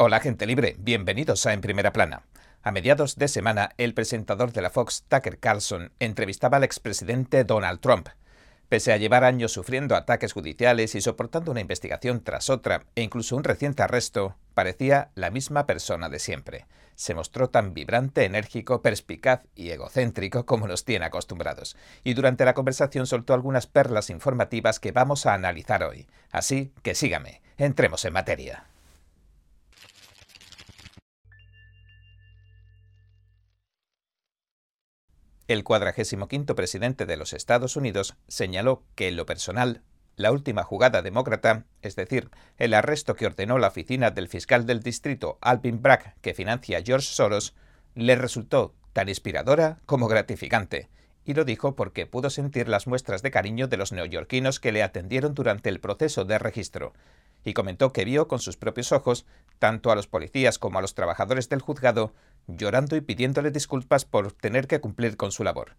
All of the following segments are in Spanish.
Hola gente libre, bienvenidos a En Primera Plana. A mediados de semana, el presentador de la Fox, Tucker Carlson, entrevistaba al expresidente Donald Trump. Pese a llevar años sufriendo ataques judiciales y soportando una investigación tras otra e incluso un reciente arresto, parecía la misma persona de siempre. Se mostró tan vibrante, enérgico, perspicaz y egocéntrico como nos tiene acostumbrados. Y durante la conversación soltó algunas perlas informativas que vamos a analizar hoy. Así que sígame, entremos en materia. El cuadragésimo quinto presidente de los Estados Unidos señaló que en lo personal, la última jugada demócrata, es decir, el arresto que ordenó la oficina del fiscal del distrito Alvin Bragg, que financia George Soros, le resultó tan inspiradora como gratificante, y lo dijo porque pudo sentir las muestras de cariño de los neoyorquinos que le atendieron durante el proceso de registro, y comentó que vio con sus propios ojos tanto a los policías como a los trabajadores del juzgado llorando y pidiéndole disculpas por tener que cumplir con su labor.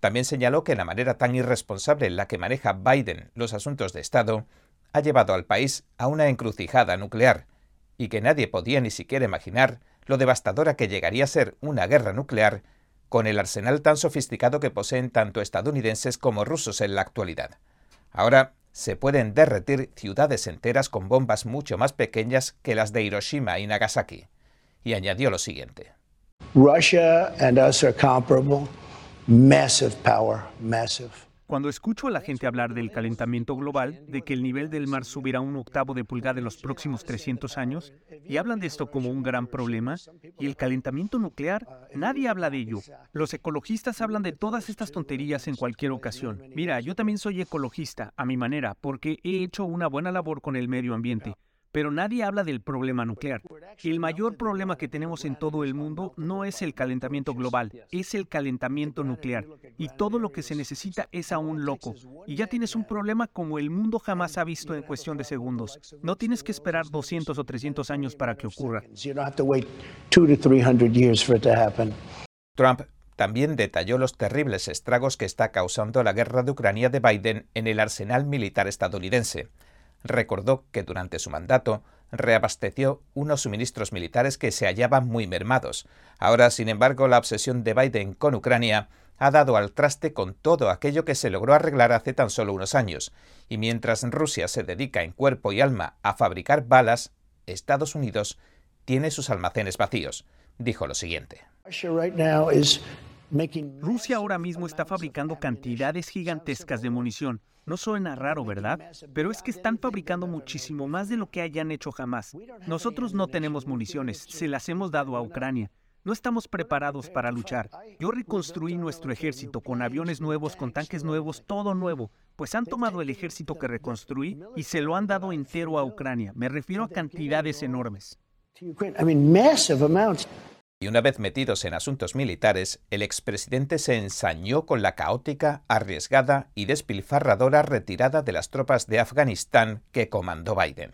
También señaló que la manera tan irresponsable en la que maneja Biden los asuntos de Estado ha llevado al país a una encrucijada nuclear, y que nadie podía ni siquiera imaginar lo devastadora que llegaría a ser una guerra nuclear con el arsenal tan sofisticado que poseen tanto estadounidenses como rusos en la actualidad. Ahora se pueden derretir ciudades enteras con bombas mucho más pequeñas que las de Hiroshima y Nagasaki. Y añadió lo siguiente. Russia and us are comparable. Massive power, massive. Cuando escucho a la gente hablar del calentamiento global, de que el nivel del mar subirá un octavo de pulgada en los próximos 300 años, y hablan de esto como un gran problema, y el calentamiento nuclear, nadie habla de ello. Los ecologistas hablan de todas estas tonterías en cualquier ocasión. Mira, yo también soy ecologista, a mi manera, porque he hecho una buena labor con el medio ambiente pero nadie habla del problema nuclear. El mayor problema que tenemos en todo el mundo no es el calentamiento global, es el calentamiento nuclear. Y todo lo que se necesita es a un loco. Y ya tienes un problema como el mundo jamás ha visto en cuestión de segundos. No tienes que esperar 200 o 300 años para que ocurra. Trump también detalló los terribles estragos que está causando la guerra de Ucrania de Biden en el arsenal militar estadounidense recordó que durante su mandato reabasteció unos suministros militares que se hallaban muy mermados. Ahora, sin embargo, la obsesión de Biden con Ucrania ha dado al traste con todo aquello que se logró arreglar hace tan solo unos años, y mientras Rusia se dedica en cuerpo y alma a fabricar balas, Estados Unidos tiene sus almacenes vacíos. Dijo lo siguiente. Rusia ahora mismo está fabricando cantidades gigantescas de munición. No suena raro, ¿verdad? Pero es que están fabricando muchísimo más de lo que hayan hecho jamás. Nosotros no tenemos municiones, se las hemos dado a Ucrania. No estamos preparados para luchar. Yo reconstruí nuestro ejército con aviones nuevos, con tanques nuevos, todo nuevo. Pues han tomado el ejército que reconstruí y se lo han dado entero a Ucrania. Me refiero a cantidades enormes. Y una vez metidos en asuntos militares, el expresidente se ensañó con la caótica, arriesgada y despilfarradora retirada de las tropas de Afganistán que comandó Biden.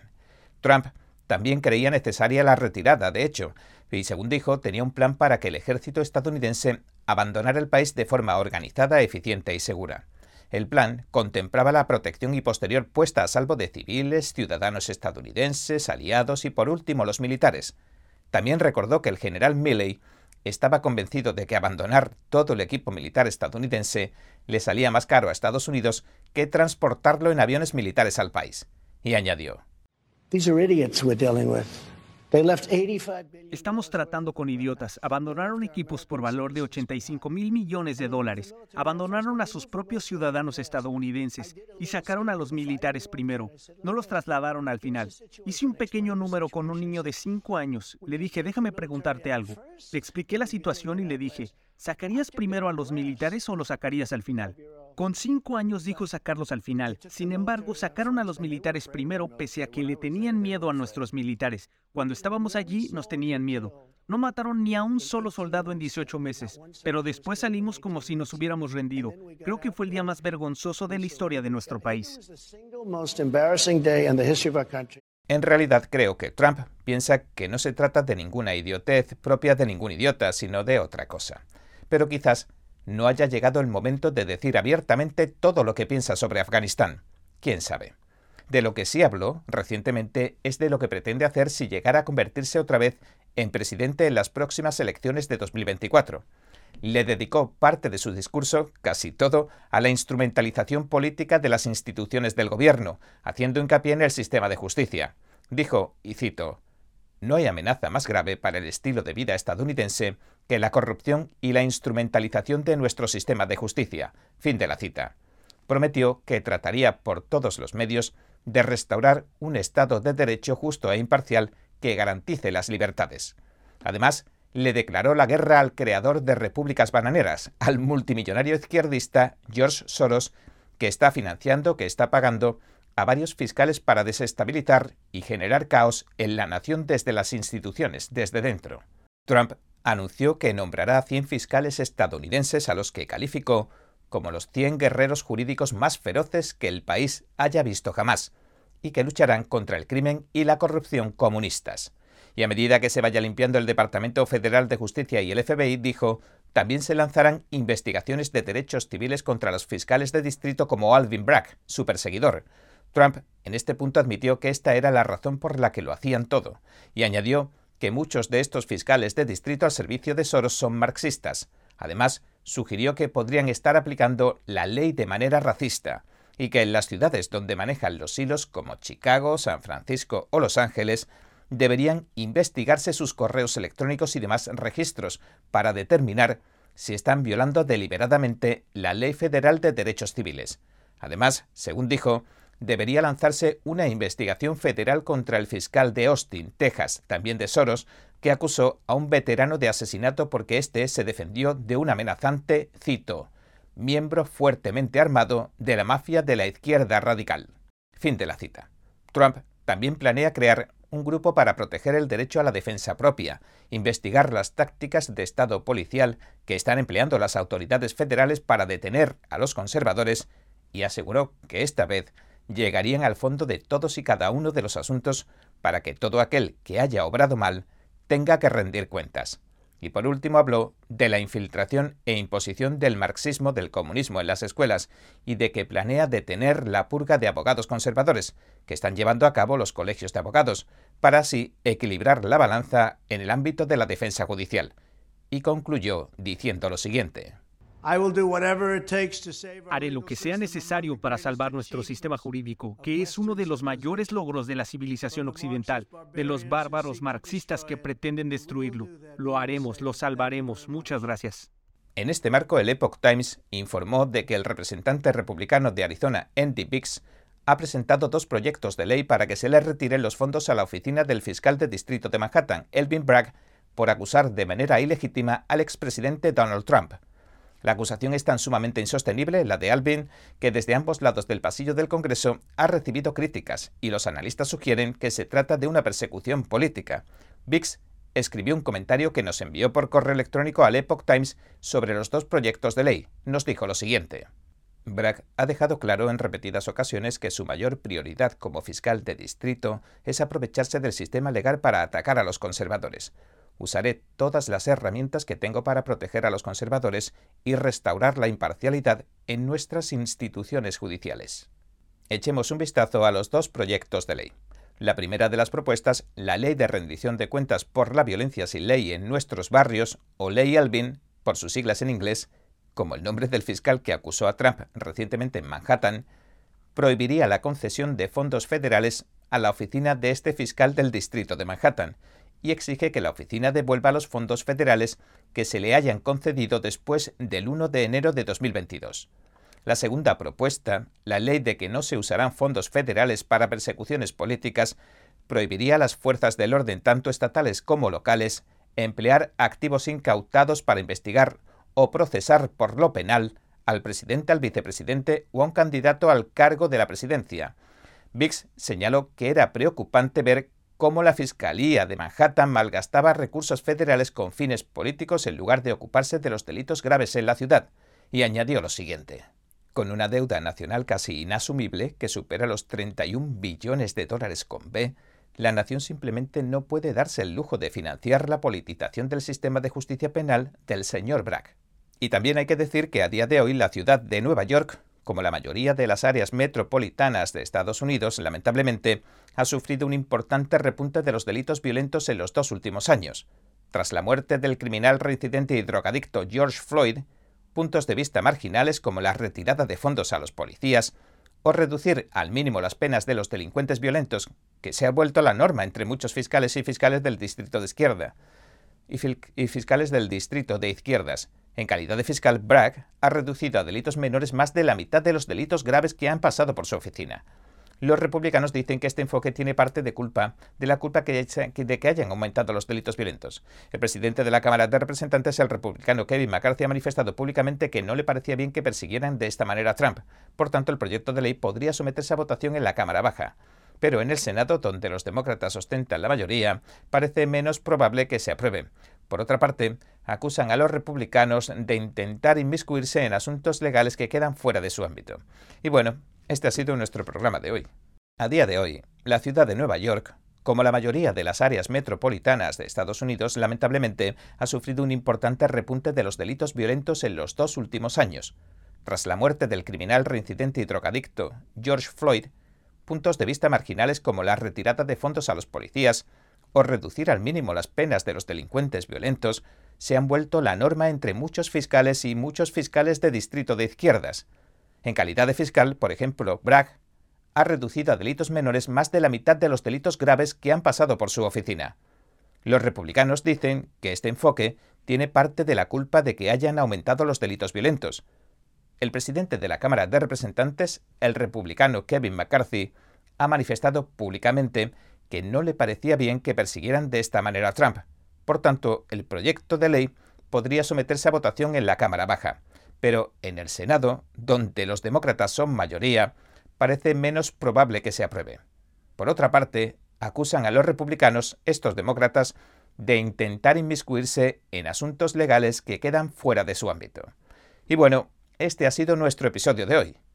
Trump también creía necesaria la retirada, de hecho, y según dijo, tenía un plan para que el ejército estadounidense abandonara el país de forma organizada, eficiente y segura. El plan contemplaba la protección y posterior puesta a salvo de civiles, ciudadanos estadounidenses, aliados y por último los militares. También recordó que el general Milley estaba convencido de que abandonar todo el equipo militar estadounidense le salía más caro a Estados Unidos que transportarlo en aviones militares al país. Y añadió, Estamos tratando con idiotas. Abandonaron equipos por valor de 85 mil millones de dólares. Abandonaron a sus propios ciudadanos estadounidenses y sacaron a los militares primero. No los trasladaron al final. Hice un pequeño número con un niño de 5 años. Le dije, déjame preguntarte algo. Le expliqué la situación y le dije, ¿sacarías primero a los militares o los sacarías al final? Con cinco años dijo sacarlos al final. Sin embargo, sacaron a los militares primero pese a que le tenían miedo a nuestros militares. Cuando estábamos allí nos tenían miedo. No mataron ni a un solo soldado en 18 meses, pero después salimos como si nos hubiéramos rendido. Creo que fue el día más vergonzoso de la historia de nuestro país. En realidad creo que Trump piensa que no se trata de ninguna idiotez propia de ningún idiota, sino de otra cosa. Pero quizás no haya llegado el momento de decir abiertamente todo lo que piensa sobre Afganistán. ¿Quién sabe? De lo que sí habló recientemente es de lo que pretende hacer si llegara a convertirse otra vez en presidente en las próximas elecciones de 2024. Le dedicó parte de su discurso, casi todo, a la instrumentalización política de las instituciones del gobierno, haciendo hincapié en el sistema de justicia. Dijo, y cito, No hay amenaza más grave para el estilo de vida estadounidense que la corrupción y la instrumentalización de nuestro sistema de justicia. Fin de la cita. Prometió que trataría por todos los medios de restaurar un Estado de Derecho justo e imparcial que garantice las libertades. Además, le declaró la guerra al creador de repúblicas bananeras, al multimillonario izquierdista George Soros, que está financiando, que está pagando a varios fiscales para desestabilizar y generar caos en la nación desde las instituciones, desde dentro. Trump anunció que nombrará a 100 fiscales estadounidenses a los que calificó como los 100 guerreros jurídicos más feroces que el país haya visto jamás, y que lucharán contra el crimen y la corrupción comunistas. Y a medida que se vaya limpiando el Departamento Federal de Justicia y el FBI, dijo, también se lanzarán investigaciones de derechos civiles contra los fiscales de distrito como Alvin Bragg, su perseguidor. Trump en este punto admitió que esta era la razón por la que lo hacían todo, y añadió que muchos de estos fiscales de distrito al servicio de Soros son marxistas. Además, sugirió que podrían estar aplicando la ley de manera racista, y que en las ciudades donde manejan los hilos como Chicago, San Francisco o Los Ángeles deberían investigarse sus correos electrónicos y demás registros para determinar si están violando deliberadamente la Ley Federal de Derechos Civiles. Además, según dijo, debería lanzarse una investigación federal contra el fiscal de Austin, Texas, también de Soros, que acusó a un veterano de asesinato porque éste se defendió de un amenazante, cito, miembro fuertemente armado de la mafia de la izquierda radical. Fin de la cita. Trump también planea crear un grupo para proteger el derecho a la defensa propia, investigar las tácticas de Estado policial que están empleando las autoridades federales para detener a los conservadores y aseguró que esta vez llegarían al fondo de todos y cada uno de los asuntos para que todo aquel que haya obrado mal tenga que rendir cuentas. Y por último habló de la infiltración e imposición del marxismo del comunismo en las escuelas y de que planea detener la purga de abogados conservadores que están llevando a cabo los colegios de abogados, para así equilibrar la balanza en el ámbito de la defensa judicial. Y concluyó diciendo lo siguiente. Haré lo que sea necesario para salvar nuestro sistema jurídico, que es uno de los mayores logros de la civilización occidental, de los bárbaros marxistas que pretenden destruirlo. Lo haremos, lo salvaremos. Muchas gracias. En este marco, el Epoch Times informó de que el representante republicano de Arizona, Andy Biggs, ha presentado dos proyectos de ley para que se le retiren los fondos a la oficina del fiscal de distrito de Manhattan, Elvin Bragg, por acusar de manera ilegítima al expresidente Donald Trump. La acusación es tan sumamente insostenible, la de Alvin, que desde ambos lados del pasillo del Congreso ha recibido críticas y los analistas sugieren que se trata de una persecución política. Bix escribió un comentario que nos envió por correo electrónico al Epoch Times sobre los dos proyectos de ley. Nos dijo lo siguiente. Bragg ha dejado claro en repetidas ocasiones que su mayor prioridad como fiscal de distrito es aprovecharse del sistema legal para atacar a los conservadores. Usaré todas las herramientas que tengo para proteger a los conservadores y restaurar la imparcialidad en nuestras instituciones judiciales. Echemos un vistazo a los dos proyectos de ley. La primera de las propuestas, la Ley de Rendición de Cuentas por la Violencia sin Ley en nuestros barrios, o Ley Alvin, por sus siglas en inglés, como el nombre del fiscal que acusó a Trump recientemente en Manhattan, prohibiría la concesión de fondos federales a la oficina de este fiscal del distrito de Manhattan, y exige que la oficina devuelva los fondos federales que se le hayan concedido después del 1 de enero de 2022. La segunda propuesta, la ley de que no se usarán fondos federales para persecuciones políticas, prohibiría a las fuerzas del orden tanto estatales como locales emplear activos incautados para investigar o procesar por lo penal al presidente, al vicepresidente o a un candidato al cargo de la presidencia. Bix señaló que era preocupante ver cómo la Fiscalía de Manhattan malgastaba recursos federales con fines políticos en lugar de ocuparse de los delitos graves en la ciudad, y añadió lo siguiente. Con una deuda nacional casi inasumible, que supera los 31 billones de dólares con B, la nación simplemente no puede darse el lujo de financiar la politización del sistema de justicia penal del señor Bragg. Y también hay que decir que a día de hoy la ciudad de Nueva York como la mayoría de las áreas metropolitanas de Estados Unidos, lamentablemente, ha sufrido un importante repunte de los delitos violentos en los dos últimos años. Tras la muerte del criminal reincidente y drogadicto George Floyd, puntos de vista marginales como la retirada de fondos a los policías o reducir al mínimo las penas de los delincuentes violentos, que se ha vuelto la norma entre muchos fiscales y fiscales del distrito de izquierda, y, fiscales del distrito de izquierdas, en calidad de fiscal, Bragg ha reducido a delitos menores más de la mitad de los delitos graves que han pasado por su oficina. Los republicanos dicen que este enfoque tiene parte de culpa de la culpa que, de que hayan aumentado los delitos violentos. El presidente de la Cámara de Representantes, el republicano Kevin McCarthy, ha manifestado públicamente que no le parecía bien que persiguieran de esta manera a Trump. Por tanto, el proyecto de ley podría someterse a votación en la Cámara Baja. Pero en el Senado, donde los demócratas ostentan la mayoría, parece menos probable que se apruebe. Por otra parte, acusan a los republicanos de intentar inmiscuirse en asuntos legales que quedan fuera de su ámbito. Y bueno, este ha sido nuestro programa de hoy. A día de hoy, la ciudad de Nueva York, como la mayoría de las áreas metropolitanas de Estados Unidos, lamentablemente ha sufrido un importante repunte de los delitos violentos en los dos últimos años. Tras la muerte del criminal reincidente y drogadicto George Floyd, puntos de vista marginales como la retirada de fondos a los policías, o reducir al mínimo las penas de los delincuentes violentos se han vuelto la norma entre muchos fiscales y muchos fiscales de distrito de izquierdas. En calidad de fiscal, por ejemplo, Bragg ha reducido a delitos menores más de la mitad de los delitos graves que han pasado por su oficina. Los republicanos dicen que este enfoque tiene parte de la culpa de que hayan aumentado los delitos violentos. El presidente de la Cámara de Representantes, el republicano Kevin McCarthy, ha manifestado públicamente que no le parecía bien que persiguieran de esta manera a Trump. Por tanto, el proyecto de ley podría someterse a votación en la Cámara Baja. Pero en el Senado, donde los demócratas son mayoría, parece menos probable que se apruebe. Por otra parte, acusan a los republicanos, estos demócratas, de intentar inmiscuirse en asuntos legales que quedan fuera de su ámbito. Y bueno, este ha sido nuestro episodio de hoy.